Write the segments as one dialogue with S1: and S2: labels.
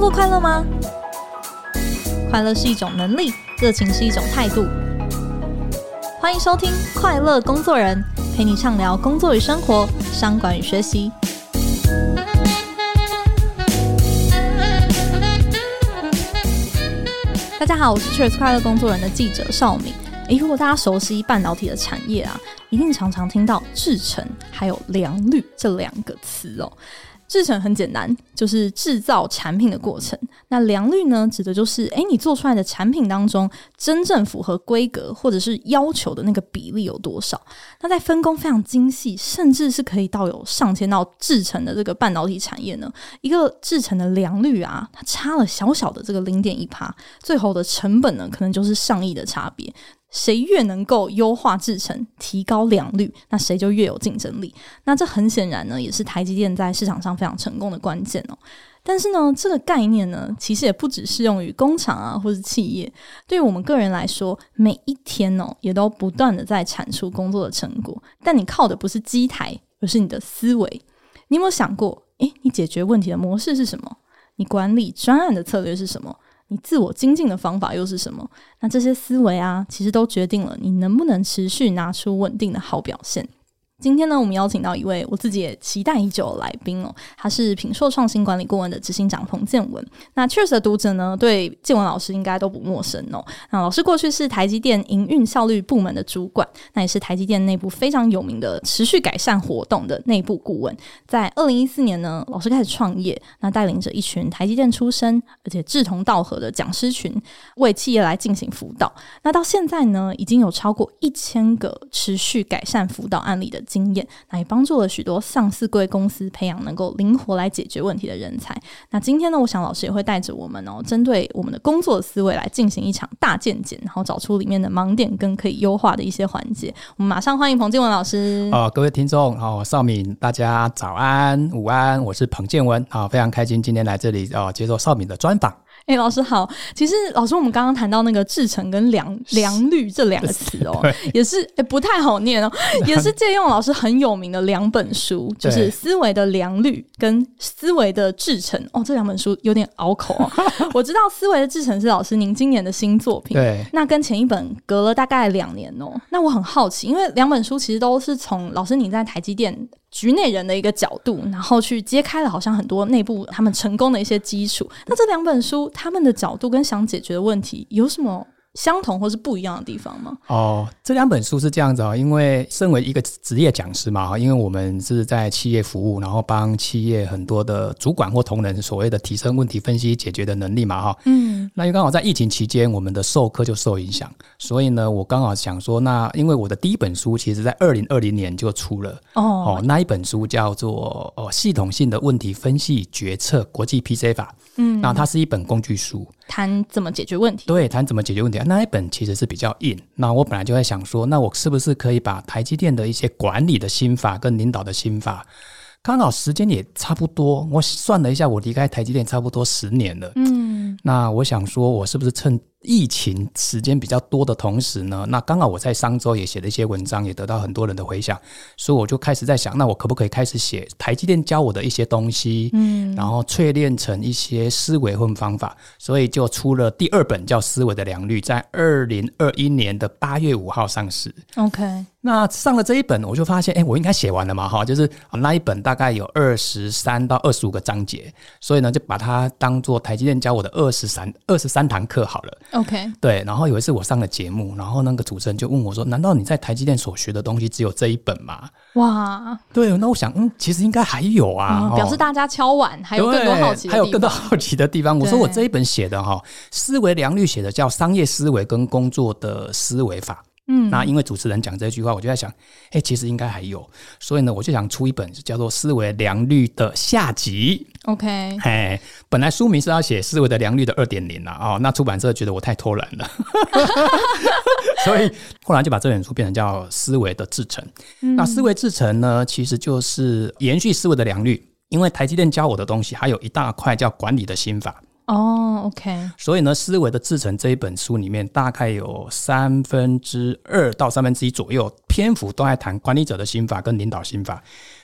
S1: 过快乐吗？快乐是一种能力，热情是一种态度。欢迎收听《快乐工作人》，陪你畅聊工作与生活、商管与学习。大家好，我是 Cheers 快乐工作人的记者邵敏。诶，如果大家熟悉半导体的产业啊，一定常常听到制程还有良率这两个词哦。制成很简单，就是制造产品的过程。那良率呢，指的就是诶，你做出来的产品当中，真正符合规格或者是要求的那个比例有多少？那在分工非常精细，甚至是可以到有上千道制成的这个半导体产业呢，一个制成的良率啊，它差了小小的这个零点一趴，最后的成本呢，可能就是上亿的差别。谁越能够优化制程，提高良率，那谁就越有竞争力。那这很显然呢，也是台积电在市场上非常成功的关键哦。但是呢，这个概念呢，其实也不只适用于工厂啊，或是企业。对于我们个人来说，每一天哦，也都不断的在产出工作的成果。但你靠的不是机台，而是你的思维。你有没有想过，诶，你解决问题的模式是什么？你管理专案的策略是什么？你自我精进的方法又是什么？那这些思维啊，其实都决定了你能不能持续拿出稳定的好表现。今天呢，我们邀请到一位我自己也期待已久的来宾哦，他是品硕创新管理顾问的执行长彭建文。那 Cheers 的读者呢，对建文老师应该都不陌生哦。那老师过去是台积电营运效率部门的主管，那也是台积电内部非常有名的持续改善活动的内部顾问。在二零一四年呢，老师开始创业，那带领着一群台积电出身而且志同道合的讲师群，为企业来进行辅导。那到现在呢，已经有超过一千个持续改善辅导案例的。经验，那也帮助了许多上市贵公司培养能够灵活来解决问题的人才。那今天呢，我想老师也会带着我们哦，针对我们的工作思维来进行一场大健检，然后找出里面的盲点跟可以优化的一些环节。我们马上欢迎彭建文老师。
S2: 哦，各位听众，哦，绍敏，大家早安、午安，我是彭建文，啊、非常开心今天来这里哦，接受绍敏的专访。
S1: 哎、欸，老师好。其实老师，我们刚刚谈到那个制成跟良良率这两个词哦，也是哎、欸、不太好念哦，也是借用老师很有名的两本书，就是《思维的良率》跟《思维的制成》哦，这两本书有点拗口哦。我知道《思维的制成》是老师您今年的新作品，
S2: 对，
S1: 那跟前一本隔了大概两年哦。那我很好奇，因为两本书其实都是从老师您在台积电。局内人的一个角度，然后去揭开了好像很多内部他们成功的一些基础。那这两本书，他们的角度跟想解决的问题有什么？相同或是不一样的地方吗？
S2: 哦，这两本书是这样子啊，因为身为一个职业讲师嘛，因为我们是在企业服务，然后帮企业很多的主管或同仁所谓的提升问题分析解决的能力嘛，哈，嗯，那又刚好在疫情期间，我们的授课就受影响，所以呢，我刚好想说，那因为我的第一本书其实在二零二零年就出了，哦，哦，那一本书叫做《哦系统性的问题分析决策国际 PC 法》，嗯，那它是一本工具书。
S1: 谈怎么解决问题？对，
S2: 谈怎么解决问题。那一本其实是比较硬。那我本来就在想说，那我是不是可以把台积电的一些管理的心法跟领导的心法，刚好时间也差不多。我算了一下，我离开台积电差不多十年了。嗯，那我想说，我是不是趁疫情时间比较多的同时呢，那刚好我在商周也写了一些文章，也得到很多人的回响，所以我就开始在想，那我可不可以开始写台积电教我的一些东西，嗯，然后淬炼成一些思维和方法，所以就出了第二本叫《思维的良率》，在二零二一年的八月五号上市。
S1: OK，
S2: 那上了这一本，我就发现，哎，我应该写完了嘛，哈，就是那一本大概有二十三到二十五个章节，所以呢，就把它当做台积电教我的二十三二十三堂课好了。
S1: OK，
S2: 对，然后有一次我上了节目，然后那个主持人就问我说：“难道你在台积电所学的东西只有这一本吗？”
S1: 哇，
S2: 对，那我想，嗯，其实应该还有啊，
S1: 嗯、表示大家敲碗还有更多好奇
S2: 还有更多好奇的地方。我说我这一本写的哈，思维良率写的叫商业思维跟工作的思维法。嗯，那因为主持人讲这句话，我就在想，哎、欸，其实应该还有，所以呢，我就想出一本叫做《思维良率》的下集。
S1: OK，
S2: 哎，本来书名是要写《思维的良率》的二点零了哦，那出版社觉得我太偷懒了，所以后来就把这本书变成叫《思维的制程》。嗯、那思维制程呢，其实就是延续思维的良率，因为台积电教我的东西还有一大块叫管理的心法。
S1: 哦、oh，OK。所
S2: 以呢，思维的制成这一本书里面，大概有三分之二到三分之一左右篇幅都在谈管理者的心法跟领导心法。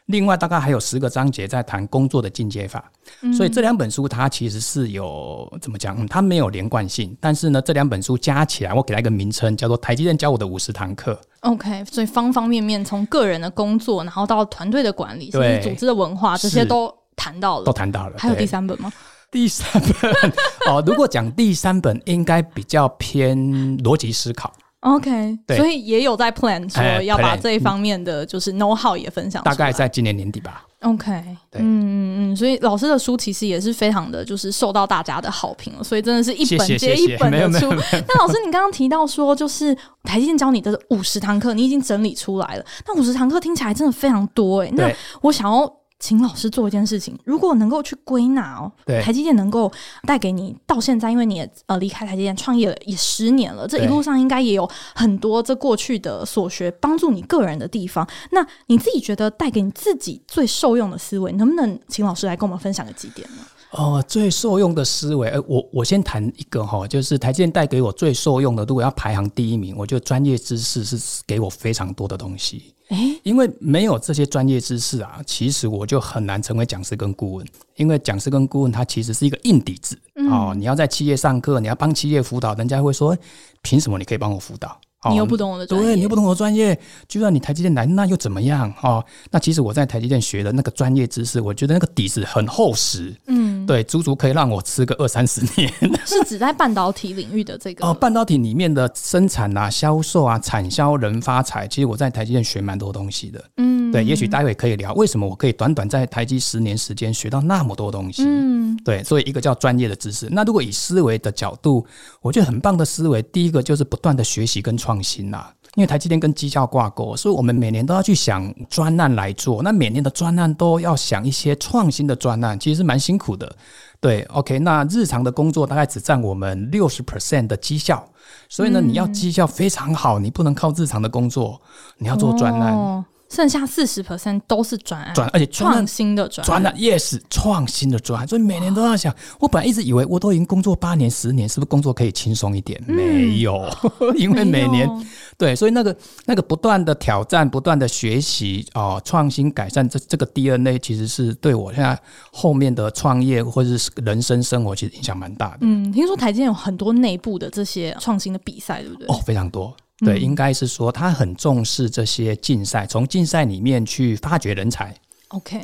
S2: 另外大概还有十个章节在谈工作的进阶法，嗯、所以这两本书它其实是有怎么讲、嗯？它没有连贯性，但是呢，这两本书加起来，我给它一个名称，叫做《台积电教我的五十堂课》。
S1: OK，所以方方面面，从个人的工作，然后到团队的管理，甚至组织的文化，这些都谈到了，
S2: 都谈到了。
S1: 还有第三本吗？
S2: 第三本 哦，如果讲第三本，应该比较偏逻辑思考。
S1: OK，所以也有在 plan 说要把这一方面的就是 know how 也分享，
S2: 大概在今年年底吧。
S1: OK，对，嗯嗯嗯，所以老师的书其实也是非常的就是受到大家的好评，所以真的是一本接一本的书。那老师，你刚刚提到说，就是台积电教你的五十堂课，你已经整理出来了。那五十堂课听起来真的非常多哎、欸。那我想要。请老师做一件事情，如果能够去归纳哦，对，台积电能够带给你到现在，因为你也呃离开台积电创业了也十年了，这一路上应该也有很多这过去的所学帮助你个人的地方。那你自己觉得带给你自己最受用的思维，能不能请老师来跟我们分享个几点呢？
S2: 哦，最受用的思维，呃，我我先谈一个哈，就是台积电带给我最受用的，如果要排行第一名，我觉得专业知识是给我非常多的东西。诶，因为没有这些专业知识啊，其实我就很难成为讲师跟顾问。因为讲师跟顾问，他其实是一个硬底子。嗯、哦，你要在企业上课，你要帮企业辅导，人家会说，凭什么你可以帮我辅导？
S1: 你又不懂我的专业，
S2: 对，你又不懂我的专业，就算你台积电来，那又怎么样？哦，那其实我在台积电学的那个专业知识，我觉得那个底子很厚实，嗯，对，足足可以让我吃个二三十年。
S1: 是指在半导体领域的这个？
S2: 哦，半导体里面的生产啊、销售啊、产销人发财，其实我在台积电学蛮多东西的，嗯，对，也许待会可以聊为什么我可以短短在台积十年时间学到那么多东西，嗯，对，所以一个叫专业的知识。那如果以思维的角度，我觉得很棒的思维，第一个就是不断的学习跟创新呐。因为台积电跟绩效挂钩，所以我们每年都要去想专案来做。那每年的专案都要想一些创新的专案，其实是蛮辛苦的。对，OK，那日常的工作大概只占我们六十 percent 的绩效，所以呢，你要绩效非常好，你不能靠日常的工作，你要做专案。哦
S1: 剩下四十 percent 都是专案，
S2: 专而且
S1: 创新的专案，
S2: 专案 yes 创新的专案，所以每年都要想。我本来一直以为我都已经工作八年、十年，是不是工作可以轻松一点？嗯、没有，因为每年对，所以那个那个不断的挑战、不断的学习哦，创新改善这这个 DNA，其实是对我现在后面的创业或者是人生生活，其实影响蛮大的。
S1: 嗯，听说台积电有很多内部的这些创新的比赛，对不对？
S2: 哦，非常多。对，应该是说他很重视这些竞赛，从竞赛里面去发掘人才。
S1: OK，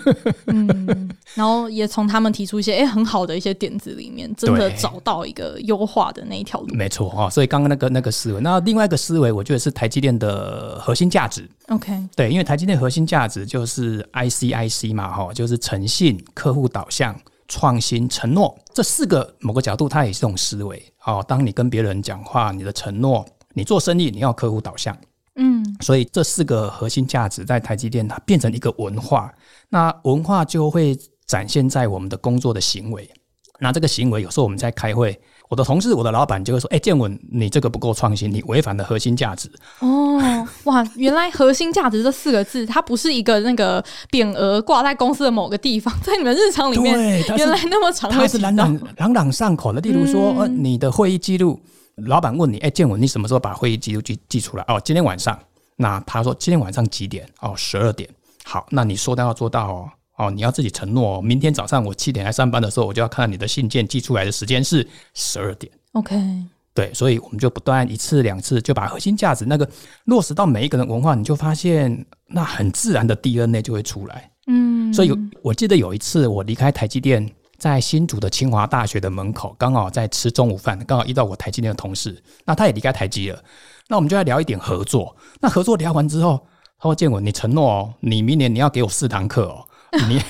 S1: 嗯，然后也从他们提出一些诶很好的一些点子里面，真的找到一个优化的那一条路。
S2: 没错啊，所以刚刚那个那个思维，那另外一个思维，我觉得是台积电的核心价值。
S1: OK，
S2: 对，因为台积电核心价值就是 ICIC 嘛，哈，就是诚信、客户导向、创新、承诺这四个某个角度，它也是一种思维。哦，当你跟别人讲话，你的承诺。你做生意，你要客户导向，嗯，所以这四个核心价值在台积电它变成一个文化，那文化就会展现在我们的工作的行为。那这个行为有时候我们在开会，我的同事、我的老板就会说：“哎，建文，你这个不够创新，你违反了核心价值。”
S1: 哦，哇，原来核心价值这四个字，它不是一个那个匾额挂在公司的某个地方，在你们日常里面，原来那么长，
S2: 它是朗朗朗朗上口的。例如说，呃，你的会议记录。老板问你：“哎，建文，你什么时候把会议记录记记出来？”哦，今天晚上。那他说：“今天晚上几点？”哦，十二点。好，那你说到要做到哦。哦，你要自己承诺哦。明天早上我七点来上班的时候，我就要看到你的信件寄出来的时间是十二点。
S1: OK。
S2: 对，所以我们就不断一次两次就把核心价值那个落实到每一个人文化，你就发现那很自然的 DNA 就会出来。嗯。所以我记得有一次我离开台积电。在新竹的清华大学的门口，刚好在吃中午饭，刚好遇到我台积电的同事，那他也离开台积了，那我们就来聊一点合作。那合作聊完之后，他说：“建文，你承诺哦，你明年你要给我四堂课哦。”你，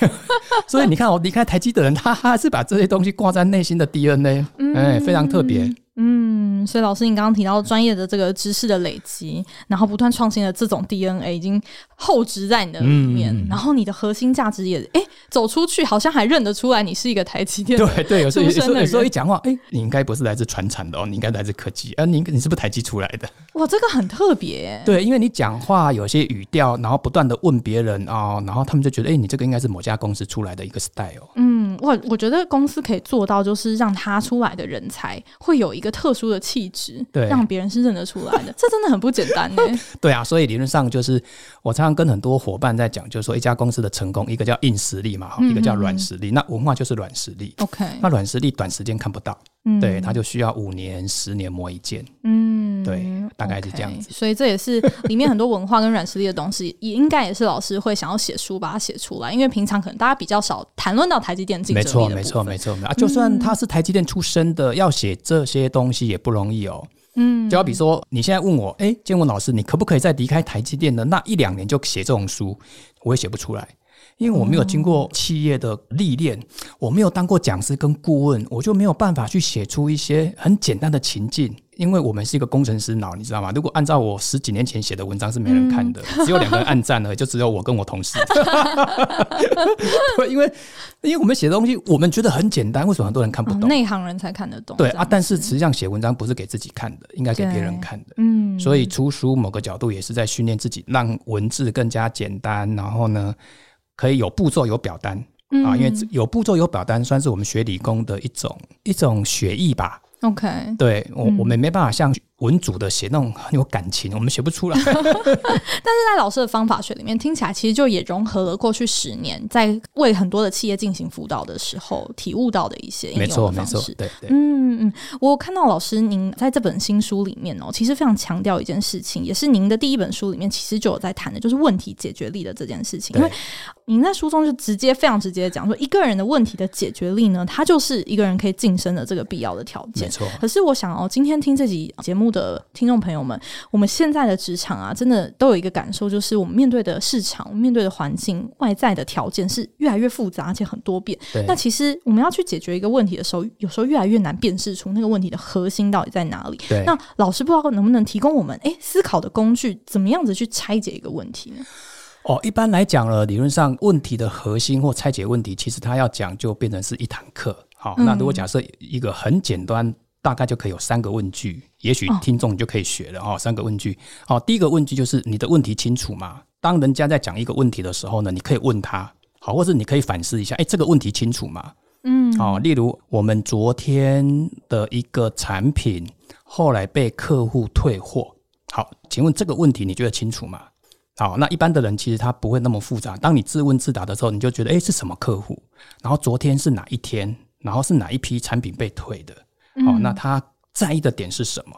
S2: 所以你看，我离开台积的人，他还是把这些东西挂在内心的 DNA，哎，非常特别。
S1: 嗯，所以老师，你刚刚提到专业的这个知识的累积，然后不断创新的这种 DNA 已经厚植在你的里面，嗯、然后你的核心价值也哎、欸、走出去，好像还认得出来你是一个台积电。
S2: 对对，有时候有时候有时候一讲话，哎、欸，你应该不是来自传产的哦，你应该来自科技，呃，你你是不是台积出来的？
S1: 哇，这个很特别。
S2: 对，因为你讲话有些语调，然后不断的问别人啊、哦，然后他们就觉得，哎、欸，你这个应该是某家公司出来的一个 style。
S1: 嗯，我我觉得公司可以做到，就是让他出来的人才会有一个特殊的气质，
S2: 对，
S1: 让别人是认得出来的。这真的很不简单呢。
S2: 对啊，所以理论上就是我常常跟很多伙伴在讲，就是说一家公司的成功，一个叫硬实力嘛，哈，一个叫软实力。那文化就是软实力。OK，那软实力短时间看不到。嗯，对，它就需要五年、十年磨一剑。嗯，对，大概是这样子。
S1: 所以这也是里面很多文化跟软实力的东西，也应该也是老师会想要写书把它写出来。因为平常可能大家比较少谈论到台积电竞争。
S2: 没错，没错，没错。啊，就算他是台积电出身的，要写这些东西也不容易哦。嗯，就好比说，你现在问我，哎，建文老师，你可不可以在离开台积电的那一两年就写这种书？我也写不出来。因为我没有经过企业的历练，我没有当过讲师跟顾问，我就没有办法去写出一些很简单的情境。因为我们是一个工程师脑，你知道吗？如果按照我十几年前写的文章是没人看的，只有两个人按赞了，就只有我跟我同事。对，因为因为我们写的东西，我们觉得很简单，为什么很多人看不懂？
S1: 内行人才看得懂。
S2: 对啊，但是实际上写文章不是给自己看的，应该给别人看的。嗯，所以出书某个角度也是在训练自己，让文字更加简单。然后呢，可以有步骤、有表单啊，因为有步骤、有表单，算是我们学理工的一种一种学艺吧。OK，对我我们没办法像文组的写那种很有感情，我们写不出来。但是
S1: 在老师的方法学里面，听起来其实就也融合了过去十年在为很多的企业进行辅导的时候体悟到的一些应用的方式。没错，没错，对对。嗯嗯，我看到老师您在这本新书里面哦，其实非常强调一件事情，也是您的第一本书里面其实就有在谈的，就是问题解决力的这件事情。因为您在书中就直接非常直接的讲说，一个人的问题的解决力呢，它就是一个人可以晋升的这个必要的条件。没错。可是我想哦，今天听这集节目的听众朋友们，我们现在的职场啊，真的都有一个感受，就是我们面对的市场、面对的环境、外在的条件是越来越复杂，而且很多变。那其实我们要去解决一个问题的时候，有时候越来越难辨识出那个问题的核心到底在哪里。对。那老师不知道能不能提供我们诶思考的工具，怎么样子去拆解一个问题呢？
S2: 哦，一般来讲了，理论上问题的核心或拆解问题，其实它要讲就变成是一堂课。好，那如果假设一个很简单，大概就可以有三个问句，也许听众就可以学了哦。三个问句，好，第一个问句就是你的问题清楚吗？当人家在讲一个问题的时候呢，你可以问他，好，或者你可以反思一下，哎，这个问题清楚吗？嗯，好，例如我们昨天的一个产品后来被客户退货，好，请问这个问题你觉得清楚吗？好，那一般的人其实他不会那么复杂。当你自问自答的时候，你就觉得，哎，是什么客户？然后昨天是哪一天？然后是哪一批产品被退的？好，那他在意的点是什么？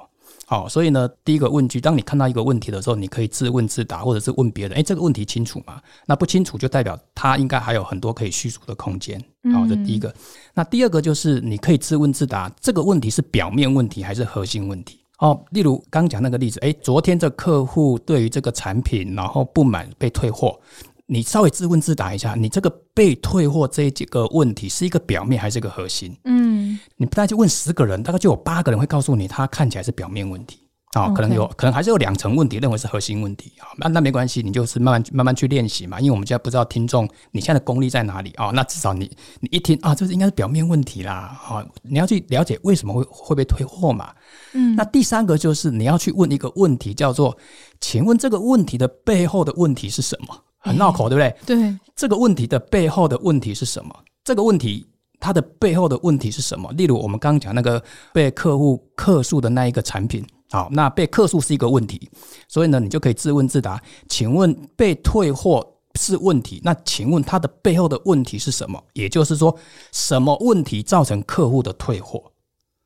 S2: 好，所以呢，第一个问句，当你看到一个问题的时候，你可以自问自答，或者是问别人，诶，这个问题清楚吗？那不清楚，就代表他应该还有很多可以叙述的空间。好，这第一个。那第二个就是你可以自问自答，这个问题是表面问题还是核心问题？哦，例如刚刚讲那个例子，诶，昨天这客户对于这个产品，然后不满被退货，你稍微自问自答一下，你这个被退货这几个问题是一个表面还是一个核心？嗯，你大概就问十个人，大概就有八个人会告诉你，他看起来是表面问题。啊、哦，可能有，可能还是有两层问题，认为是核心问题啊。那那没关系，你就是慢慢慢慢去练习嘛。因为我们现在不知道听众你现在的功力在哪里啊、哦。那至少你你一听啊，这是应该是表面问题啦。好、哦，你要去了解为什么会会被退货嘛。嗯，那第三个就是你要去问一个问题，叫做，请问这个问题的背后的问题是什么？很绕口，对不对？对，这个问题的背后的问题是什么？这个问题它的背后的问题是什么？例如我们刚刚讲那个被客户客诉的那一个产品。好，那被客诉是一个问题，所以呢，你就可以自问自答。请问被退货是问题，那请问它的背后的问题是什么？也就是说，什么问题造成客户的退货？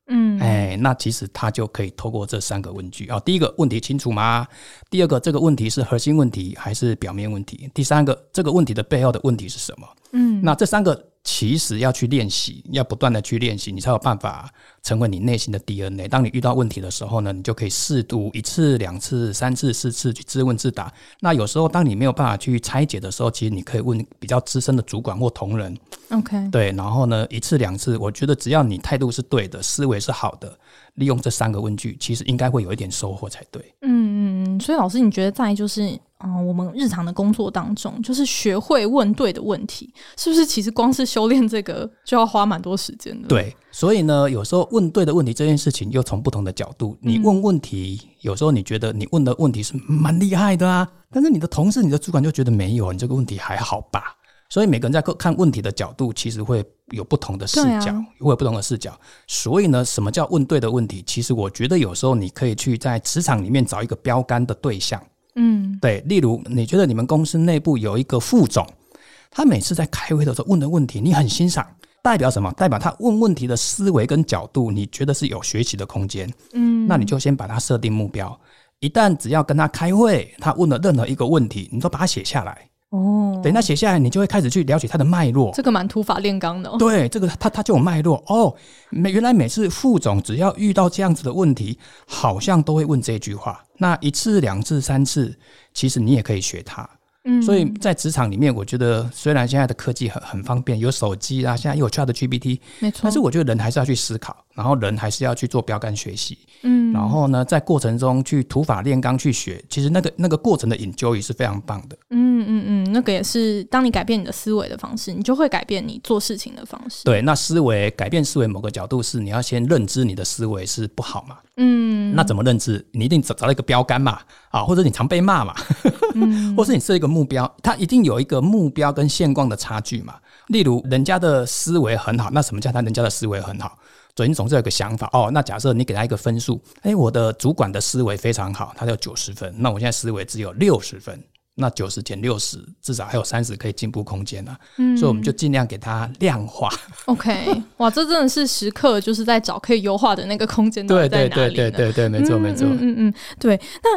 S2: 嗯，哎，那其实他就可以透过这三个问句啊，第一个问题清楚吗？第二个，这个问题是核心问题还是表面问题？第三个，这个问题的背后的问题是什么？嗯，那这三个。其实要去练习，要不断的去练习，你才有办法成为你内心的 DNA。当你遇到问题的时候呢，你就可以试图一次、两次、三次、四次去自问自答。那有时候当你没有办法去拆解的时候，其实你可以问比较资深的主管或同仁。OK，对，然后呢，一次两次，我觉得只要你态度是对的，思维是好的，利用这三个问句，其实应该会有一点收获才对。嗯
S1: 所以老师，你觉得在就是？啊、嗯，我们日常的工作当中，就是学会问对的问题，是不是？其实光是修炼这个就要花蛮多时间的。
S2: 对，所以呢，有时候问对的问题这件事情，又从不同的角度，你问问题，嗯、有时候你觉得你问的问题是蛮厉害的啊，但是你的同事、你的主管就觉得没有，你这个问题还好吧？所以每个人在看问题的角度，其实会有不同的视角，啊、会有不同的视角。所以呢，什么叫问对的问题？其实我觉得有时候你可以去在职场里面找一个标杆的对象。嗯，对，例如你觉得你们公司内部有一个副总，他每次在开会的时候问的问题，你很欣赏，代表什么？代表他问问题的思维跟角度，你觉得是有学习的空间。嗯，那你就先把它设定目标。一旦只要跟他开会，他问了任何一个问题，你都把它写下来。哦，等他写下来，你就会开始去了解他的脉络。
S1: 这个蛮土法炼钢的哦。
S2: 对，这个他他就有脉络哦。每原来每次副总只要遇到这样子的问题，好像都会问这句话。那一次、两次、三次，其实你也可以学他。嗯，所以在职场里面，我觉得虽然现在的科技很很方便，有手机啊，现在又有 ChatGPT，没错。但是我觉得人还是要去思考，然后人还是要去做标杆学习。嗯，然后呢，在过程中去土法炼钢去学，其实那个那个过程的 enjoy 是非常棒的。
S1: 嗯嗯嗯，那个也是，当你改变你的思维的方式，你就会改变你做事情的方式。
S2: 对，那思维改变思维某个角度是你要先认知你的思维是不好嘛。嗯，那怎么认知？你一定找找到一个标杆嘛，啊，或者你常被骂嘛，嗯、或是你设一个目标，它一定有一个目标跟现况的差距嘛。例如，人家的思维很好，那什么叫他人家的思维很好？所以你总是有个想法哦。那假设你给他一个分数，哎，我的主管的思维非常好，他有九十分，那我现在思维只有六十分。那九十减六十，至少还有三十可以进步空间呢、啊。嗯，所以我们就尽量给它量化。
S1: OK，哇，这真的是时刻就是在找可以优化的那个空间，对对对
S2: 对对对，没错没错，
S1: 嗯嗯对，那。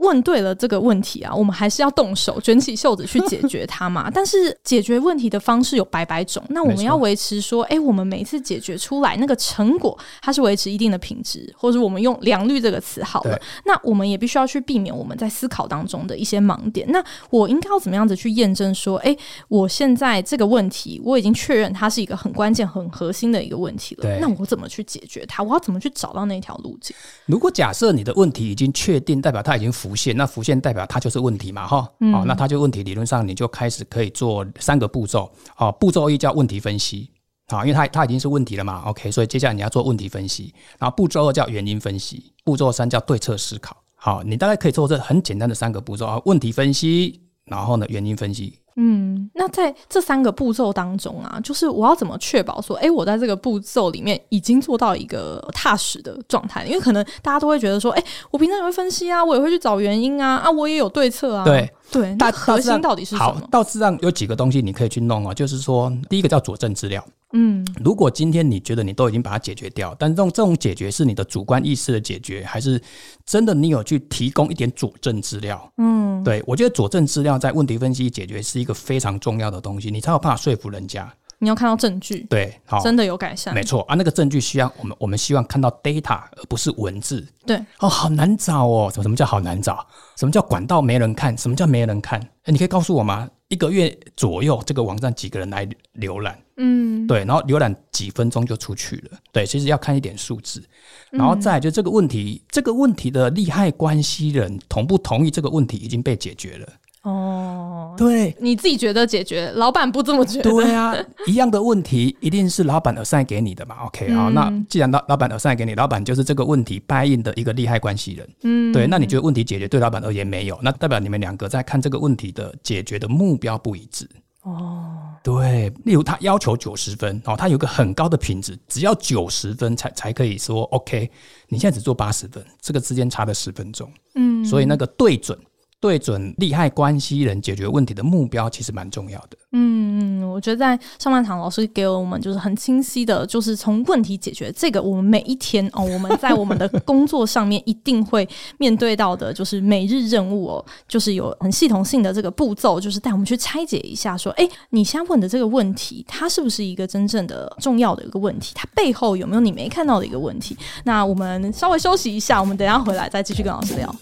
S1: 问对了这个问题啊，我们还是要动手卷起袖子去解决它嘛。但是解决问题的方式有百百种，那我们要维持说，哎，我们每一次解决出来那个成果，它是维持一定的品质，或者我们用良率这个词好了。那我们也必须要去避免我们在思考当中的一些盲点。那我应该要怎么样子去验证说，哎，我现在这个问题我已经确认它是一个很关键、很核心的一个问题了。那我怎么去解决它？我要怎么去找到那条路径？
S2: 如果假设你的问题已经确定，代表它已经符。浮现，那浮现代表它就是问题嘛，哈，嗯、哦，那它就问题，理论上你就开始可以做三个步骤，哦，步骤一叫问题分析，好、哦，因为它它已经是问题了嘛，OK，所以接下来你要做问题分析，然后步骤二叫原因分析，步骤三叫对策思考，好，你大概可以做这很简单的三个步骤啊，问题分析，然后呢，原因分析。
S1: 嗯，那在这三个步骤当中啊，就是我要怎么确保说，哎、欸，我在这个步骤里面已经做到一个踏实的状态？因为可能大家都会觉得说，哎、欸，我平常也会分析啊，我也会去找原因啊，啊，我也有对策啊。
S2: 对
S1: 对，那核心到底是什么？
S2: 好，大致上有几个东西你可以去弄啊，就是说，第一个叫佐证资料。嗯，如果今天你觉得你都已经把它解决掉，但这种这种解决是你的主观意识的解决，还是真的你有去提供一点佐证资料？嗯，对，我觉得佐证资料在问题分析解决是一个非常重要的东西，你才有办法说服人家。
S1: 你要看到证据，
S2: 对，好，
S1: 真的有改善，
S2: 没错啊。那个证据需要我们，我们希望看到 data，而不是文字。
S1: 对，
S2: 哦，好难找哦。什么什么叫好难找？什么叫管道没人看？什么叫没人看？哎，你可以告诉我吗？一个月左右，这个网站几个人来浏览？嗯，对，然后浏览几分钟就出去了。对，其实要看一点数字，然后再来就这个问题，这个问题的利害关系人同不同意这个问题已经被解决了。哦，对，
S1: 你自己觉得解决，老板不这么觉得。
S2: 对啊，一样的问题一定是老板 assign 给你的嘛？OK 啊、嗯，那既然老老板 assign 给你，老板就是这个问题 buy in 的一个利害关系人。嗯，对，那你觉得问题解决对老板而言没有，那代表你们两个在看这个问题的解决的目标不一致。哦，对，例如他要求九十分，哦，他有个很高的品质，只要九十分才才可以说 OK，你现在只做八十分，这个之间差了十分钟。嗯，所以那个对准。对准利害关系人解决问题的目标，其实蛮重要的。
S1: 嗯，我觉得在上半场老师给我们就是很清晰的，就是从问题解决这个，我们每一天哦，我们在我们的工作上面一定会面对到的，就是每日任务哦，就是有很系统性的这个步骤，就是带我们去拆解一下，说，哎，你现在问的这个问题，它是不是一个真正的重要的一个问题？它背后有没有你没看到的一个问题？那我们稍微休息一下，我们等下回来再继续跟老师聊。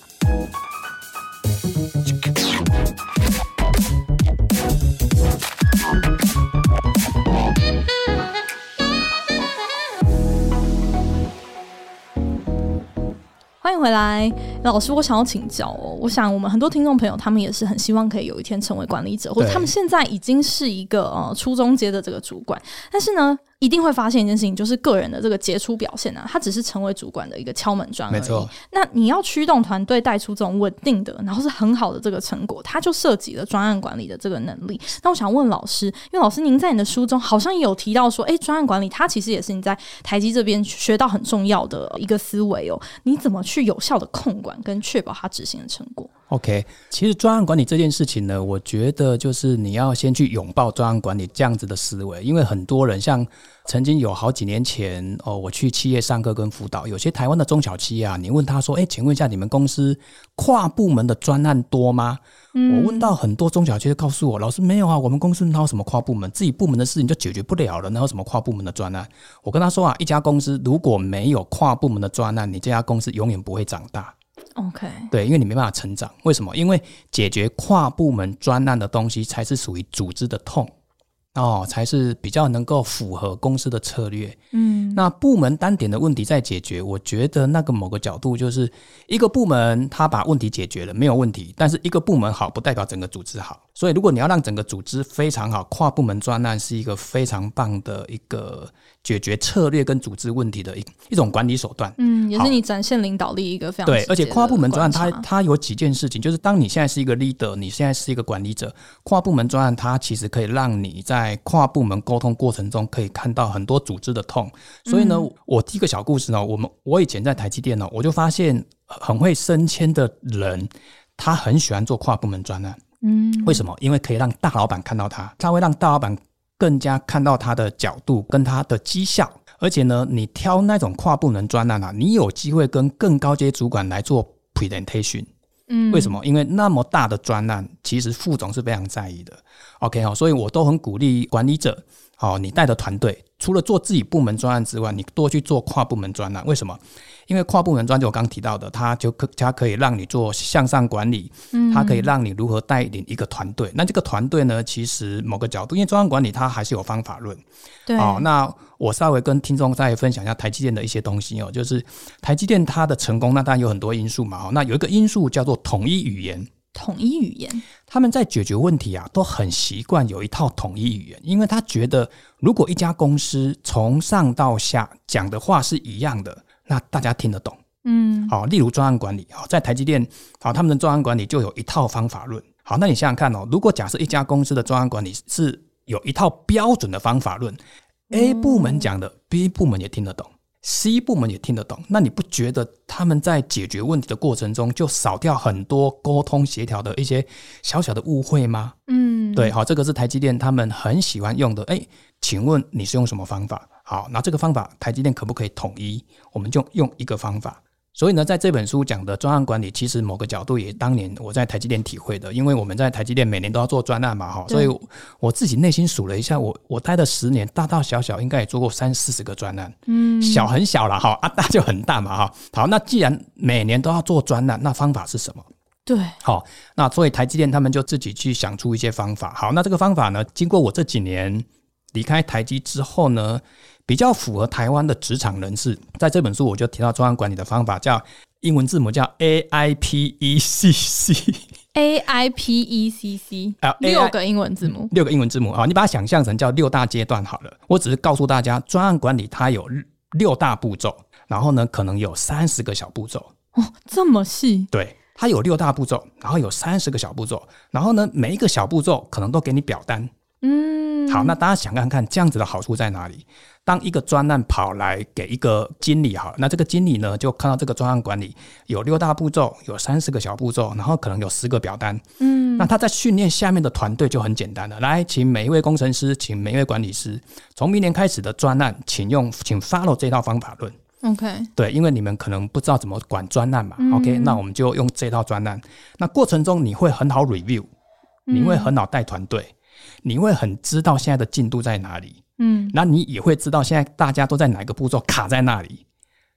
S1: 欢迎回来，老师，我想要请教哦。我想我们很多听众朋友，他们也是很希望可以有一天成为管理者，或者他们现在已经是一个呃初中阶的这个主管，但是呢，一定会发现一件事情，就是个人的这个杰出表现啊，它只是成为主管的一个敲门砖而已。没错。那你要驱动团队带出这种稳定的，然后是很好的这个成果，它就涉及了专案管理的这个能力。那我想问老师，因为老师您在你的书中好像也有提到说，哎，专案管理它其实也是你在台积这边学到很重要的一个思维哦。你怎么去有效的控管跟确保它执行的成果
S2: ？OK，其实专案管理这件事情呢，我觉得就是你要先去拥抱专案管理这样子的思维，因为很多人像曾经有好几年前哦，我去企业上课跟辅导，有些台湾的中小企业啊，你问他说，哎，请问一下你们公司跨部门的专案多吗？嗯，我问到很多中小企业告诉我，老师没有啊，我们公司哪有什么跨部门，自己部门的事情就解决不了了，哪有什么跨部门的专案？我跟他说啊，一家公司如果没有跨部门的专案，你这家公司永远不会长大。
S1: OK，
S2: 对，因为你没办法成长，为什么？因为解决跨部门专案的东西才是属于组织的痛。哦，才是比较能够符合公司的策略。嗯，那部门单点的问题在解决，我觉得那个某个角度就是一个部门他把问题解决了没有问题，但是一个部门好不代表整个组织好，所以如果你要让整个组织非常好，跨部门专案是一个非常棒的一个。解决策略跟组织问题的一一种管理手段，
S1: 嗯，也是你展现领导力一个非常
S2: 对，而且跨部门专案它它有几件事情，就是当你现在是一个 leader，你现在是一个管理者，跨部门专案它其实可以让你在跨部门沟通过程中可以看到很多组织的痛。所以呢，嗯、我第一个小故事呢，我们我以前在台积电呢，我就发现很会升迁的人，他很喜欢做跨部门专案。嗯，为什么？因为可以让大老板看到他，他会让大老板。更加看到他的角度跟他的绩效，而且呢，你挑那种跨部门专案啊，你有机会跟更高阶主管来做 presentation。嗯，为什么？因为那么大的专案，其实副总是非常在意的。OK 哦，所以我都很鼓励管理者，好，你带的团队除了做自己部门专案之外，你多去做跨部门专案。为什么？因为跨部门专就我刚提到的，它就可它可以让你做向上管理，它可以让你如何带领一个团队。那这个团队呢，其实某个角度，因为专案管理它还是有方法论。对。哦，那我稍微跟听众再分享一下台积电的一些东西哦，就是台积电它的成功，那当然有很多因素嘛。哦，那有一个因素叫做统一语言。
S1: 统一语言，
S2: 他们在解决问题啊，都很习惯有一套统一语言，因为他觉得如果一家公司从上到下讲的话是一样的。那大家听得懂，嗯，好，例如专案管理，好，在台积电，好，他们的专案管理就有一套方法论。好，那你想想看哦，如果假设一家公司的专案管理是有一套标准的方法论，A 部门讲的，B 部门也听得懂，C 部门也听得懂，那你不觉得他们在解决问题的过程中就少掉很多沟通协调的一些小小的误会吗？嗯，对，好，这个是台积电他们很喜欢用的。哎，请问你是用什么方法？好，那这个方法台积电可不可以统一？我们就用一个方法。所以呢，在这本书讲的专案管理，其实某个角度也当年我在台积电体会的，因为我们在台积电每年都要做专案嘛，哈，所以我自己内心数了一下，我我待了十年，大大小小应该也做过三四十个专案，嗯，小很小了哈，啊大就很大嘛哈。好，那既然每年都要做专案，那方法是什么？
S1: 对，
S2: 好，那所以台积电他们就自己去想出一些方法。好，那这个方法呢，经过我这几年离开台积之后呢，比较符合台湾的职场人士，在这本书我就提到专案管理的方法，叫英文字母叫 A I P E C C
S1: A I P E C C 啊，六个英文字母，
S2: 六个英文字母啊，你把它想象成叫六大阶段好了。我只是告诉大家，专案管理它有六大步骤，然后呢，可能有三十个小步骤
S1: 哦，这么细？
S2: 对，它有六大步骤，然后有三十个小步骤，然后呢，每一个小步骤可能都给你表单。嗯，好，那大家想看看这样子的好处在哪里？当一个专案跑来给一个经理，好，那这个经理呢，就看到这个专案管理有六大步骤，有三十个小步骤，然后可能有十个表单。嗯，那他在训练下面的团队就很简单了。来，请每一位工程师，请每一位管理师，从明年开始的专案，请用，请 follow 这套方法论。
S1: OK，
S2: 对，因为你们可能不知道怎么管专案嘛。嗯、OK，那我们就用这套专案。那过程中你会很好 review，你会很好带团队。嗯你会很知道现在的进度在哪里，嗯，那你也会知道现在大家都在哪个步骤卡在那里，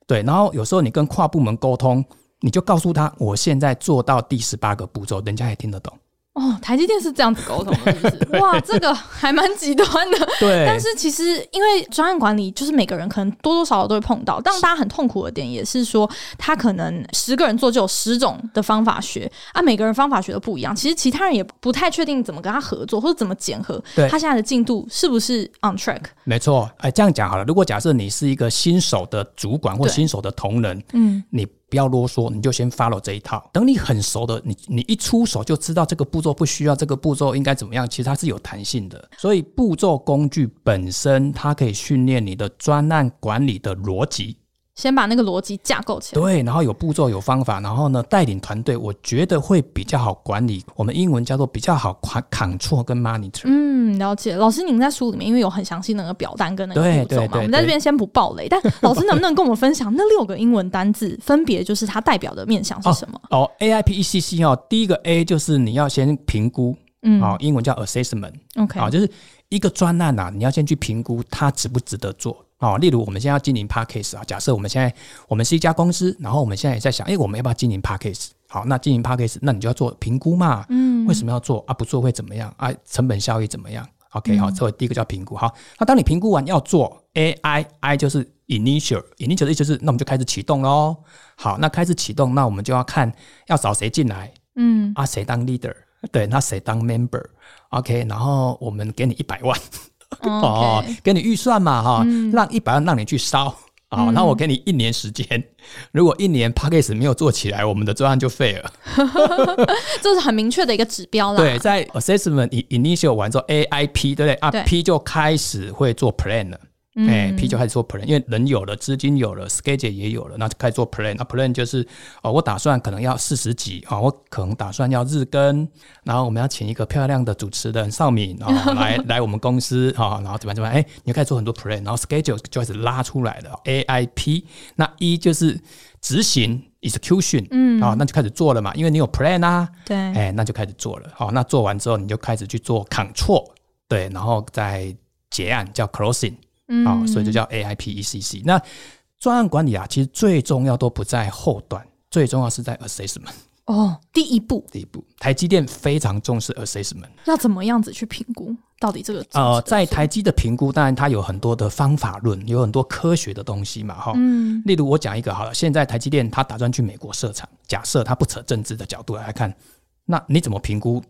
S2: 对。然后有时候你跟跨部门沟通，你就告诉他，我现在做到第十八个步骤，人家也听得懂，
S1: 哦，台积电是这样子沟通的，是不是？哇，这个还蛮极端的。
S2: 对，
S1: 但是其实因为专案管理，就是每个人可能多多少少都会碰到。但大家很痛苦的点也是说，他可能十个人做就有十种的方法学啊，每个人方法学都不一样。其实其他人也不太确定怎么跟他合作，或者怎么检核。他现在的进度是不是 on track？
S2: 没错，哎，这样讲好了。如果假设你是一个新手的主管或新手的同仁，嗯，你。不要啰嗦，你就先 follow 这一套。等你很熟的，你你一出手就知道这个步骤不需要，这个步骤应该怎么样。其实它是有弹性的，所以步骤工具本身它可以训练你的专案管理的逻辑。
S1: 先把那个逻辑架构起来，
S2: 对，然后有步骤有方法，然后呢带领团队，我觉得会比较好管理。我们英文叫做比较好 control 跟 monitor。
S1: 嗯，了解。老师，您在书里面因为有很详细那个表单跟那个步骤嘛，对对对对，我们在这边先不爆雷。但老师能不能跟我们分享那六个英文单字，分别就是它代表的面向是什么？
S2: 哦，哦，A I P E C C 哦，第一个 A 就是你要先评估，嗯，哦，英文叫 assessment。OK，啊，就是一个专案呐，你要先去评估它值不值得做。哦，例如我们现在要经营 Podcast 啊，假设我们现在我们是一家公司，然后我们现在也在想，哎，我们要不要经营 Podcast？好，那经营 Podcast，那你就要做评估嘛。嗯，为什么要做啊？不做会怎么样啊？成本效益怎么样？OK，好，这为第一个叫评估。好，那当你评估完要做 AI，I 就是 initial，initial 的意思就是，那我们就开始启动喽。好，那开始启动，那我们就要看要找谁进来，嗯，啊，谁当 leader？对，那谁当 member？OK，然后我们给你一百万。哦给你预算嘛，哈、嗯，让一百万让你去烧，好、嗯，那我给你一年时间，如果一年 p a c k a g e 没有做起来，我们的专案就废了。
S1: 这是很明确的一个指标啦。
S2: 对，在 Assessment Initial 完之后，AIP 对不对？啊？P 就开始会做 Plan 了。哎、嗯、P 就开始做 plan，因为人有了，资金有了，schedule 也有了，那就开始做 plan。那 plan 就是哦，我打算可能要四十集啊，我可能打算要日更，然后我们要请一个漂亮的主持人邵敏啊来 来我们公司啊，然后怎么怎么，哎，你就开始做很多 plan，然后 schedule 就开始拉出来了。A I P 那 E 就是执行 execution，嗯，啊，那就开始做了嘛，因为你有 plan 啊，对，哎，那就开始做了。好，那做完之后你就开始去做 control，对，然后再结案叫 closing。啊、哦，所以就叫 A I P E C C。那专案管理啊，其实最重要都不在后端，最重要是在 assessment。
S1: 哦，第一步，
S2: 第一步，台积电非常重视 assessment。
S1: 要怎么样子去评估？到底这个
S2: 呃，在台积的评估，当然它有很多的方法论，有很多科学的东西嘛，哈。嗯。例如我讲一个好了，现在台积电它打算去美国设厂，假设它不扯政治的角度来看，那你怎么评估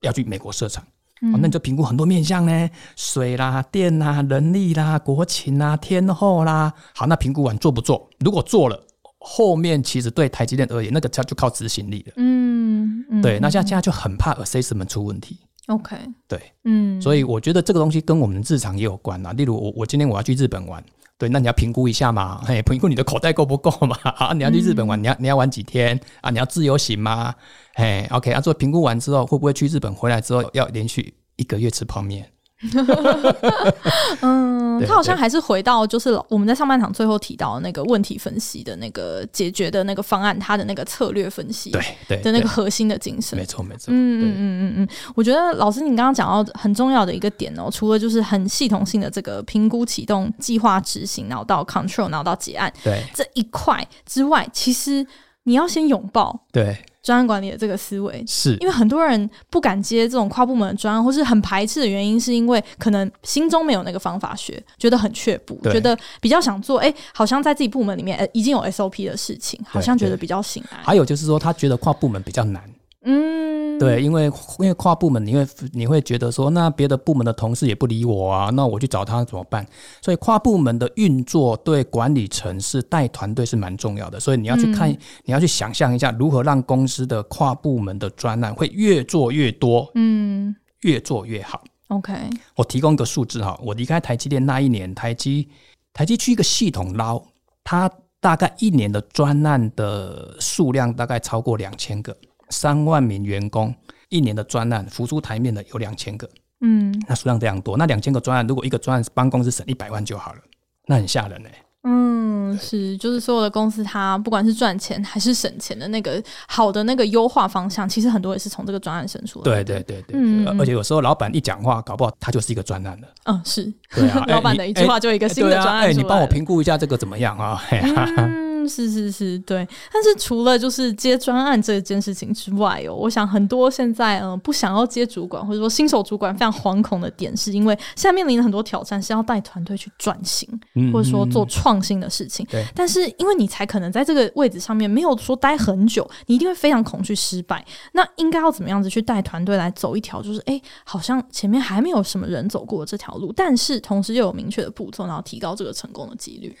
S2: 要去美国设厂？哦，那你就评估很多面向呢，水啦、电啦、人力啦、国情啦、天候啦。好，那评估完做不做？如果做了，后面其实对台积电而言，那个它就靠执行力了。嗯，嗯对。那现在现在就很怕 assessment 出问题。
S1: OK，
S2: 对，嗯。所以我觉得这个东西跟我们日常也有关啊。例如我我今天我要去日本玩，对，那你要评估一下嘛，嘿，评估你的口袋够不够嘛？啊，你要去日本玩，你要你要玩几天啊？你要自由行吗？嘿，OK，啊，做评估完之后，会不会去日本回来之后要连续一个月吃泡面？
S1: 嗯，他好像还是回到就是我们在上半场最后提到的那个问题分析的那个解决的那个方案，他的那个策略分析，对对的那个核心的精神，
S2: 没错没错。
S1: 嗯嗯嗯嗯嗯，我觉得老师你刚刚讲到很重要的一个点哦，除了就是很系统性的这个评估、启动、计划、执行，然后到 control，然后到结案，对。这一块之外，其实你要先拥抱对。专案管理的这个思维，是因为很多人不敢接这种跨部门的专案，或是很排斥的原因，是因为可能心中没有那个方法学，觉得很却步，觉得比较想做，哎、欸，好像在自己部门里面，欸，已经有 SOP 的事情，好像觉得比较心安。
S2: 还有就是说，他觉得跨部门比较难。嗯，对，因为因为跨部门，你会你会觉得说，那别的部门的同事也不理我啊，那我去找他怎么办？所以跨部门的运作对管理层是带团队是蛮重要的，所以你要去看，嗯、你要去想象一下，如何让公司的跨部门的专案会越做越多，嗯，越做越好。OK，我提供一个数字哈，我离开台积电那一年，台积台积去一个系统捞，它大概一年的专案的数量大概超过两千个。三万名员工，一年的专案浮出台面的有两千个，嗯，那数量非常多。那两千个专案，如果一个专案帮公司省一百万就好了，那很吓人呢、欸。
S1: 嗯，是，就是所有的公司，它不管是赚钱还是省钱的那个好的那个优化方向，其实很多也是从这个专案生出来的。
S2: 对对对对，嗯，而且有时候老板一讲话，搞不好他就是一个专案了。
S1: 嗯，是，对啊，老板的一句话就一个新的专案。
S2: 哎，你帮我评估一下这个怎么样啊？
S1: 是是是，对。但是除了就是接专案这件事情之外哦，我想很多现在嗯、呃、不想要接主管或者说新手主管非常惶恐的点，是因为现在面临的很多挑战是要带团队去转型，嗯、或者说做创新的事情。对。但是因为你才可能在这个位置上面没有说待很久，你一定会非常恐惧失败。那应该要怎么样子去带团队来走一条就是哎，好像前面还没有什么人走过这条路，但是同时又有明确的步骤，然后提高这个成功的几率。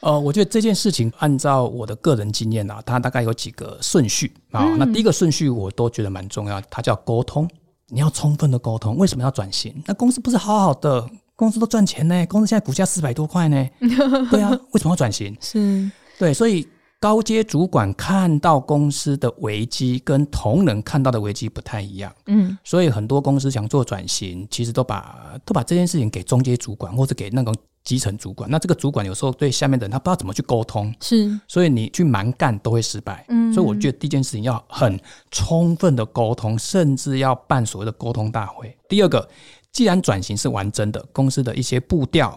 S2: 呃，我觉得这件事情按照我的个人经验啊，它大概有几个顺序啊。嗯、那第一个顺序我都觉得蛮重要，它叫沟通。你要充分的沟通，为什么要转型？那公司不是好好的，公司都赚钱呢，公司现在股价四百多块呢。对啊，为什么要转型？是，对，所以高阶主管看到公司的危机，跟同仁看到的危机不太一样。嗯，所以很多公司想做转型，其实都把都把这件事情给中阶主管，或者给那种。基层主管，那这个主管有时候对下面的人他不知道怎么去沟通，是，所以你去蛮干都会失败。嗯，所以我觉得第一件事情要很充分的沟通，甚至要办所谓的沟通大会。第二个，既然转型是完整的，公司的一些步调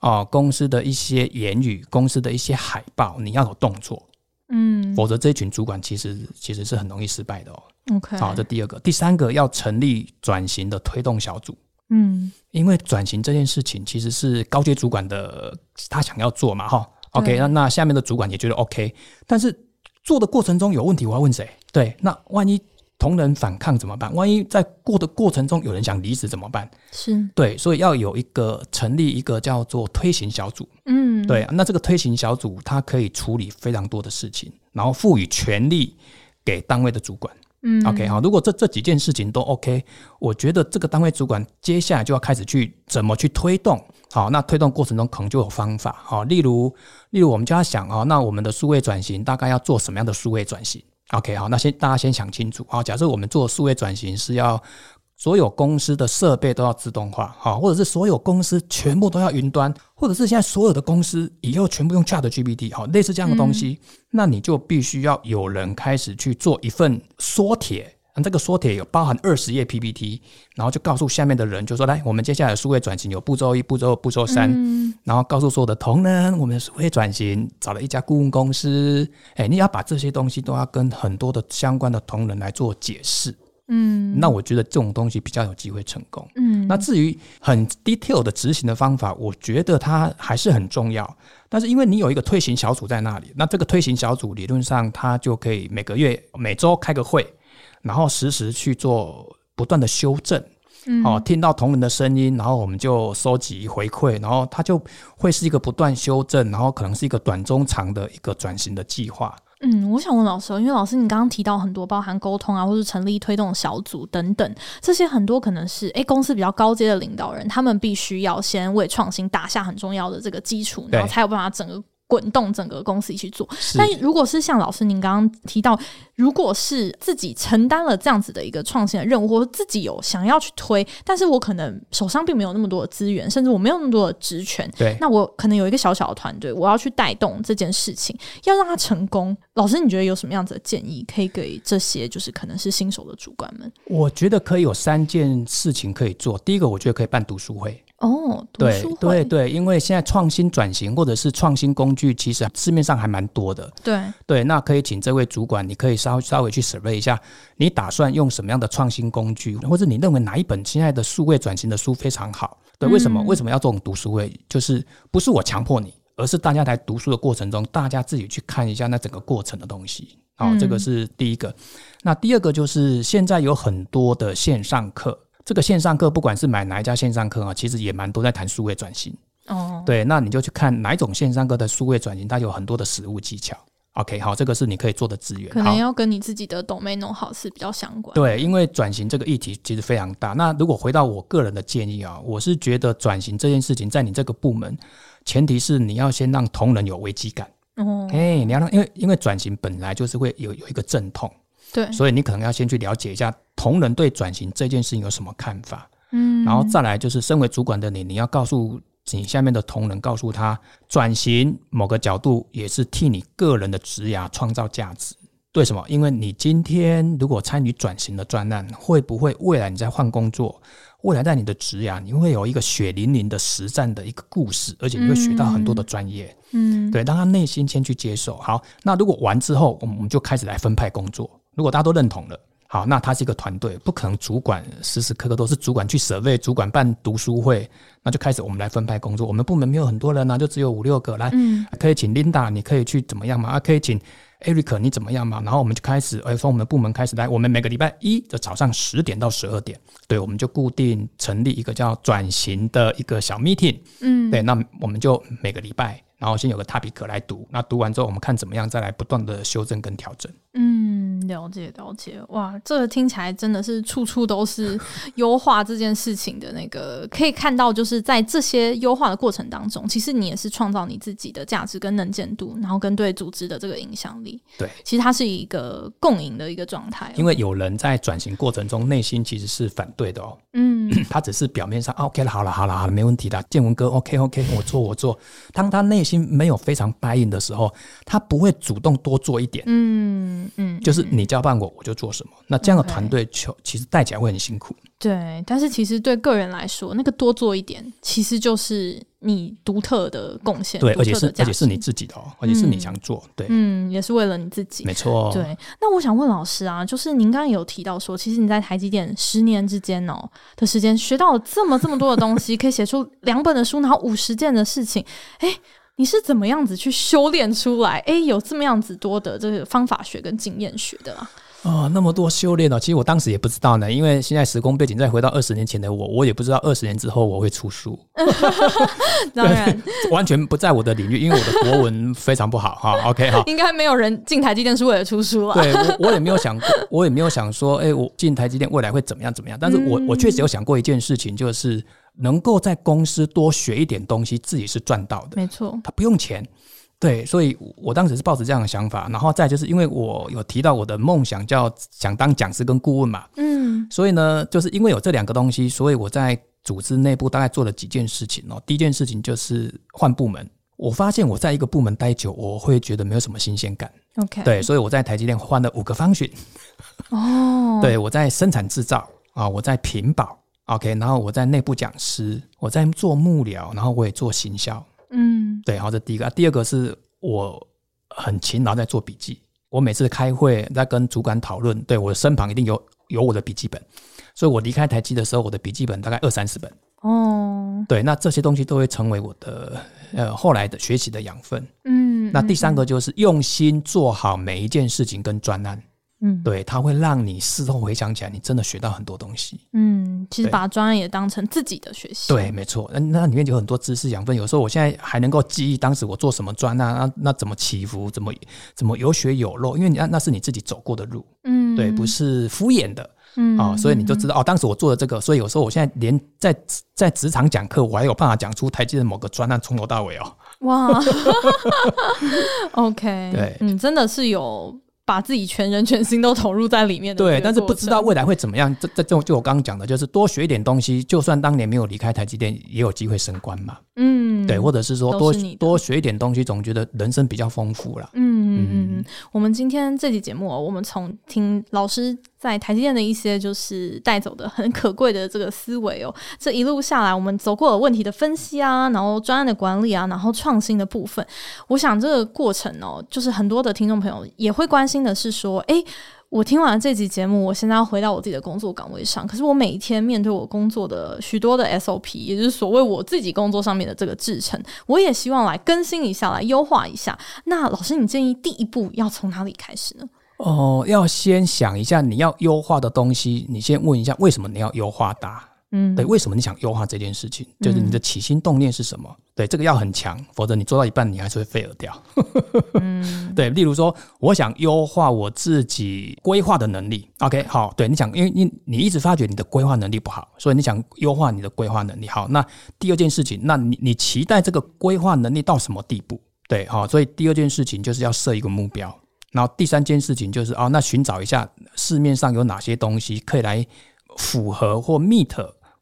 S2: 啊、呃，公司的一些言语，公司的一些海报，你要有动作，嗯，否则这一群主管其实其实是很容易失败的哦。OK，好，这第二个，第三个要成立转型的推动小组。嗯，因为转型这件事情其实是高阶主管的他想要做嘛，哈，OK，那那下面的主管也觉得 OK，但是做的过程中有问题，我要问谁？对，那万一同仁反抗怎么办？万一在过的过程中有人想离职怎么办？是对，所以要有一个成立一个叫做推行小组，嗯，对，那这个推行小组它可以处理非常多的事情，然后赋予权力给单位的主管。嗯，OK，好，如果这这几件事情都 OK，我觉得这个单位主管接下来就要开始去怎么去推动，好，那推动过程中可能就有方法，好，例如，例如我们就要想啊，那我们的数位转型大概要做什么样的数位转型？OK，好，那先大家先想清楚，啊，假设我们做数位转型是要。所有公司的设备都要自动化，哈，或者是所有公司全部都要云端，或者是现在所有的公司以后全部用 ChatGPT，哈，类似这样的东西，嗯、那你就必须要有人开始去做一份缩帖，这个缩帖有包含二十页 PPT，然后就告诉下面的人，就说来，我们接下来数位转型有步骤一、步骤二、步骤三，嗯、然后告诉所有的同仁，我们的数位转型找了一家顾问公司，哎，你要把这些东西都要跟很多的相关的同仁来做解释。嗯，那我觉得这种东西比较有机会成功。嗯，那至于很 detail 的执行的方法，我觉得它还是很重要。但是因为你有一个推行小组在那里，那这个推行小组理论上它就可以每个月、每周开个会，然后实时去做不断的修正。嗯，哦，听到同仁的声音，然后我们就收集回馈，然后它就会是一个不断修正，然后可能是一个短中长的一个转型的计划。
S1: 嗯，我想问老师，因为老师你刚刚提到很多，包含沟通啊，或是成立推动小组等等，这些很多可能是诶公司比较高阶的领导人，他们必须要先为创新打下很重要的这个基础，然后才有办法整个。滚动整个公司一起做，但如果是像老师您刚刚提到，如果是自己承担了这样子的一个创新的任务，或者自己有想要去推，但是我可能手上并没有那么多的资源，甚至我没有那么多的职权，对，那我可能有一个小小的团队，我要去带动这件事情，要让它成功。老师，你觉得有什么样子的建议可以给这些就是可能是新手的主管们？
S2: 我觉得可以有三件事情可以做。第一个，我觉得可以办读书会。哦，对对对，因为现在创新转型或者是创新工具，其实市面上还蛮多的。对对，那可以请这位主管，你可以稍稍微去 survey 一下，你打算用什么样的创新工具，或者你认为哪一本现在的数位转型的书非常好？对，为什么、嗯、为什么要这种读书会？就是不是我强迫你，而是大家在读书的过程中，大家自己去看一下那整个过程的东西。好，这个是第一个。那第二个就是现在有很多的线上课。这个线上课，不管是买哪一家线上课啊，其实也蛮多在谈数位转型。哦，对，那你就去看哪一种线上课的数位转型，它有很多的实务技巧。OK，好，这个是你可以做的资源。
S1: 可能要跟你自己的 domain know-how 是比较相关。
S2: 对，因为转型这个议题其实非常大。那如果回到我个人的建议啊，我是觉得转型这件事情，在你这个部门，前提是你要先让同仁有危机感。哦，哎，你要让，因为因为转型本来就是会有有一个阵痛。对，所以你可能要先去了解一下同仁对转型这件事情有什么看法，嗯，然后再来就是身为主管的你，你要告诉你下面的同仁，告诉他转型某个角度也是替你个人的职涯创造价值。为什么？因为你今天如果参与转型的专案，会不会未来你在换工作，未来在你的职涯，你会有一个血淋淋的实战的一个故事，而且你会学到很多的专业。
S1: 嗯，
S2: 对，让他内心先去接受。好，那如果完之后，我们我们就开始来分派工作。如果大家都认同了，好，那他是一个团队，不可能主管时时刻刻都是主管去 survey，主管办读书会，那就开始我们来分派工作。我们部门没有很多人呢、啊，就只有五六个。来，嗯、可以请 Linda，你可以去怎么样嘛？啊，可以请 Eric，你怎么样嘛？然后我们就开始，哎，从我们的部门开始来，我们每个礼拜一的早上十点到十二点，对，我们就固定成立一个叫转型的一个小 meeting，嗯，对，那我们就每个礼拜。然后先有个 topic 来读，那读完之后我们看怎么样，再来不断的修正跟调整。
S1: 嗯，了解了解，哇，这个听起来真的是处处都是优化这件事情的那个，可以看到就是在这些优化的过程当中，其实你也是创造你自己的价值跟能见度，然后跟对组织的这个影响力。
S2: 对，
S1: 其实它是一个共赢的一个状态。
S2: 因为有人在转型过程中内心其实是反对的哦。
S1: 嗯，
S2: 他只是表面上 OK 了，好了好了好了，没问题的，建文哥 OK OK，我做我做。当他内心没有非常 buy in 的时候，他不会主动多做一点。嗯嗯，就是你交办我，我就做什么。那这样的团队就其实带起来会很辛苦。
S1: 对，但是其实对个人来说，那个多做一点，其实就是你独特的贡献。
S2: 对，而且是而且是你自己的哦，而且是你想做。对，
S1: 嗯，也是为了你自己。
S2: 没错。
S1: 对，那我想问老师啊，就是您刚刚有提到说，其实你在台积电十年之间哦的时间，学到了这么这么多的东西，可以写出两本的书，然后五十件的事情，哎。你是怎么样子去修炼出来？哎，有这么样子多的这个方法学跟经验学的啊？
S2: 哦，那么多修炼哦，其实我当时也不知道呢。因为现在时空背景再回到二十年前的我，我也不知道二十年之后我会出书。
S1: 当然，
S2: 完全不在我的领域，因为我的国文非常不好哈。OK 哈，
S1: 应该没有人进台积电是为了出书啊。
S2: 对，我我也没有想过，我也没有想说，哎，我进台积电未来会怎么样怎么样。但是我我确实有想过一件事情，就是。能够在公司多学一点东西，自己是赚到的。
S1: 没错，
S2: 他不用钱。对，所以我当时是抱着这样的想法。然后再就是因为我有提到我的梦想叫想当讲师跟顾问嘛，嗯，所以呢，就是因为有这两个东西，所以我在组织内部大概做了几件事情哦。第一件事情就是换部门，我发现我在一个部门待久，我会觉得没有什么新鲜感。
S1: OK，
S2: 对，所以我在台积电换了五个 function。哦，对，我在生产制造啊，我在屏保。OK，然后我在内部讲师，我在做幕僚，然后我也做行销。嗯，对，好，这第一个。啊、第二个是我很勤劳在做笔记，我每次开会在跟主管讨论，对，我的身旁一定有有我的笔记本，所以我离开台积的时候，我的笔记本大概二三十本。哦，对，那这些东西都会成为我的呃后来的学习的养分。嗯，那第三个就是用心做好每一件事情跟专案。嗯，对，它会让你事后回想起来，你真的学到很多东西。
S1: 嗯，其实把专案也当成自己的学习。
S2: 对，没错。那那里面有很多知识养分。有时候我现在还能够记忆当时我做什么专案，那那怎么起伏，怎么怎么有血有肉，因为你那那是你自己走过的路。嗯，对，不是敷衍的。嗯啊、哦，所以你就知道哦，当时我做的这个，所以有时候我现在连在在职场讲课，我还有办法讲出台积的某个专案从头到尾哦。哇，
S1: OK，对，嗯，真的是有。把自己全人全心都投入在里面的，
S2: 对，但是不知道未来会怎么样。这这就就我刚刚讲的，就是多学一点东西，就算当年没有离开台积电，也有机会升官嘛。嗯，对，或者是说多多学一点东西，总觉得人生比较丰富了。嗯
S1: 嗯嗯。我们今天这期节目，我们从听老师在台积电的一些就是带走的很可贵的这个思维哦，这一路下来，我们走过了问题的分析啊，然后专案的管理啊，然后创新的部分，我想这个过程哦，就是很多的听众朋友也会关心。听的是说，哎，我听完这集节目，我现在要回到我自己的工作岗位上。可是我每一天面对我工作的许多的 SOP，也就是所谓我自己工作上面的这个制程，我也希望来更新一下，来优化一下。那老师，你建议第一步要从哪里开始呢？
S2: 哦，要先想一下你要优化的东西，你先问一下为什么你要优化它。嗯，对，为什么你想优化这件事情？就是你的起心动念是什么？嗯、对，这个要很强，否则你做到一半，你还是会废了掉。嗯，对，例如说，我想优化我自己规划的能力。OK，好，对，你想，因为你你一直发觉你的规划能力不好，所以你想优化你的规划能力。好，那第二件事情，那你你期待这个规划能力到什么地步？对，好，所以第二件事情就是要设一个目标。然后第三件事情就是哦，那寻找一下市面上有哪些东西可以来符合或 meet。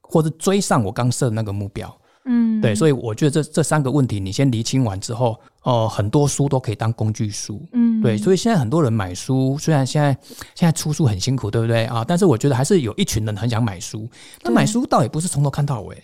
S2: 或者追上我刚设的那个目标，嗯，对，所以我觉得这这三个问题你先厘清完之后，哦、呃，很多书都可以当工具书，嗯，对，所以现在很多人买书，虽然现在现在出书很辛苦，对不对啊？但是我觉得还是有一群人很想买书。那买书倒也不是从头看到尾。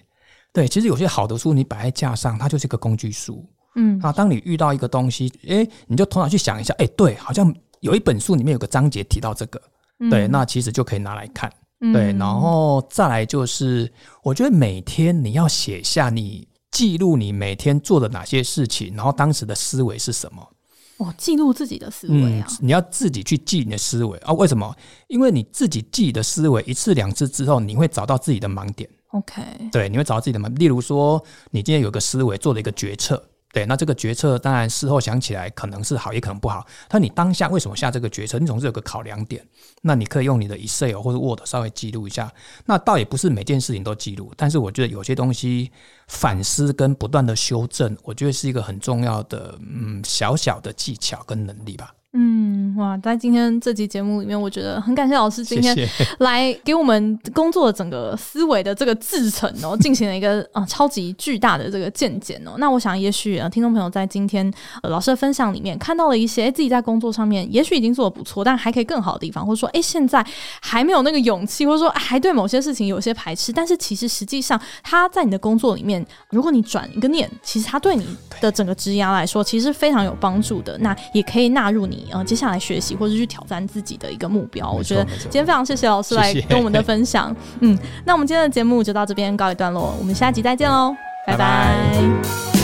S2: 对，其实有些好的书你摆在架上，它就是一个工具书。嗯，啊，当你遇到一个东西，哎，你就头脑去想一下，哎，对，好像有一本书里面有个章节提到这个，嗯、对，那其实就可以拿来看。嗯、对，然后再来就是，我觉得每天你要写下你记录你每天做的哪些事情，然后当时的思维是什么。
S1: 哦，记录自己的思维啊、嗯！
S2: 你要自己去记你的思维啊？为什么？因为你自己记的思维一次两次之后，你会找到自己的盲点。
S1: OK，
S2: 对，你会找到自己的盲。例如说，你今天有个思维做了一个决策。对，那这个决策当然事后想起来可能是好，也可能不好。但你当下为什么下这个决策？你总是有个考量点。那你可以用你的 Excel 或者 Word 稍微记录一下。那倒也不是每件事情都记录，但是我觉得有些东西反思跟不断的修正，我觉得是一个很重要的嗯小小的技巧跟能力吧。
S1: 嗯，哇，在今天这集节目里面，我觉得很感谢老师今天 来给我们工作的整个思维的这个制程哦，进行了一个啊超级巨大的这个见解哦。那我想，也许啊，听众朋友在今天、呃、老师的分享里面看到了一些自己在工作上面也许已经做的不错，但还可以更好的地方，或者说哎现在还没有那个勇气，或者说还对某些事情有些排斥，但是其实实际上他在你的工作里面，如果你转一个念，其实他对你的整个职涯来说，其实是非常有帮助的。那也可以纳入你。呃，接下来学习或者去挑战自己的一个目标，我觉得今天非常谢谢老师来跟我们的分享。谢 谢嗯，那我们今天的节目就到这边告一段落，我们下集再见喽，拜拜。拜拜。